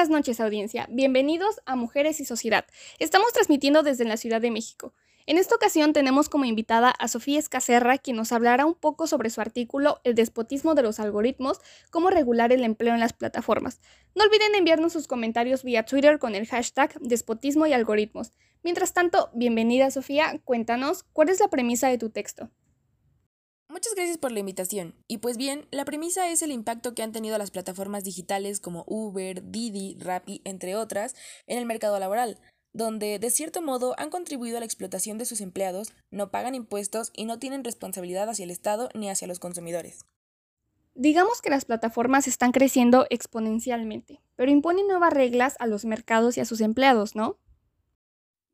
buenas noches audiencia, bienvenidos a Mujeres y Sociedad. Estamos transmitiendo desde la Ciudad de México. En esta ocasión tenemos como invitada a Sofía Escacerra, quien nos hablará un poco sobre su artículo El despotismo de los algoritmos, cómo regular el empleo en las plataformas. No olviden enviarnos sus comentarios vía Twitter con el hashtag despotismo y algoritmos. Mientras tanto, bienvenida Sofía, cuéntanos, ¿cuál es la premisa de tu texto? Muchas gracias por la invitación. Y pues bien, la premisa es el impacto que han tenido las plataformas digitales como Uber, Didi, Rappi, entre otras, en el mercado laboral, donde de cierto modo han contribuido a la explotación de sus empleados, no pagan impuestos y no tienen responsabilidad hacia el Estado ni hacia los consumidores. Digamos que las plataformas están creciendo exponencialmente, pero imponen nuevas reglas a los mercados y a sus empleados, ¿no?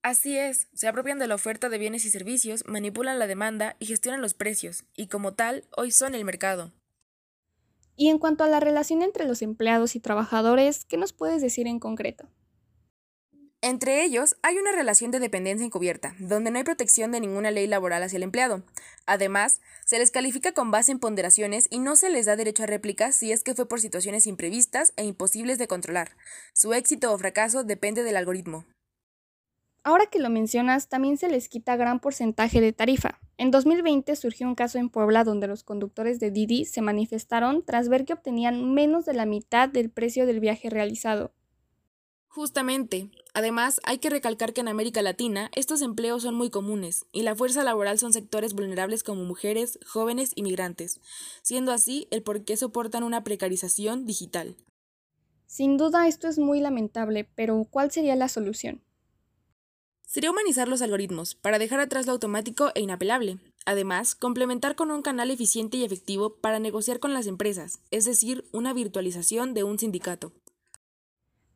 Así es, se apropian de la oferta de bienes y servicios, manipulan la demanda y gestionan los precios, y como tal, hoy son el mercado. Y en cuanto a la relación entre los empleados y trabajadores, ¿qué nos puedes decir en concreto? Entre ellos, hay una relación de dependencia encubierta, donde no hay protección de ninguna ley laboral hacia el empleado. Además, se les califica con base en ponderaciones y no se les da derecho a réplica si es que fue por situaciones imprevistas e imposibles de controlar. Su éxito o fracaso depende del algoritmo. Ahora que lo mencionas, también se les quita gran porcentaje de tarifa. En 2020 surgió un caso en Puebla donde los conductores de Didi se manifestaron tras ver que obtenían menos de la mitad del precio del viaje realizado. Justamente. Además, hay que recalcar que en América Latina estos empleos son muy comunes y la fuerza laboral son sectores vulnerables como mujeres, jóvenes y migrantes, siendo así el por qué soportan una precarización digital. Sin duda esto es muy lamentable, pero ¿cuál sería la solución? Sería humanizar los algoritmos, para dejar atrás lo automático e inapelable. Además, complementar con un canal eficiente y efectivo para negociar con las empresas, es decir, una virtualización de un sindicato.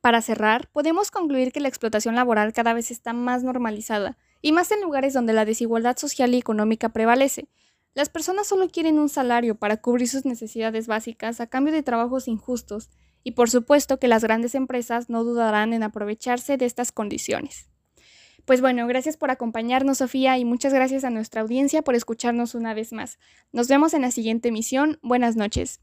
Para cerrar, podemos concluir que la explotación laboral cada vez está más normalizada, y más en lugares donde la desigualdad social y económica prevalece. Las personas solo quieren un salario para cubrir sus necesidades básicas a cambio de trabajos injustos, y por supuesto que las grandes empresas no dudarán en aprovecharse de estas condiciones. Pues bueno, gracias por acompañarnos, Sofía, y muchas gracias a nuestra audiencia por escucharnos una vez más. Nos vemos en la siguiente emisión. Buenas noches.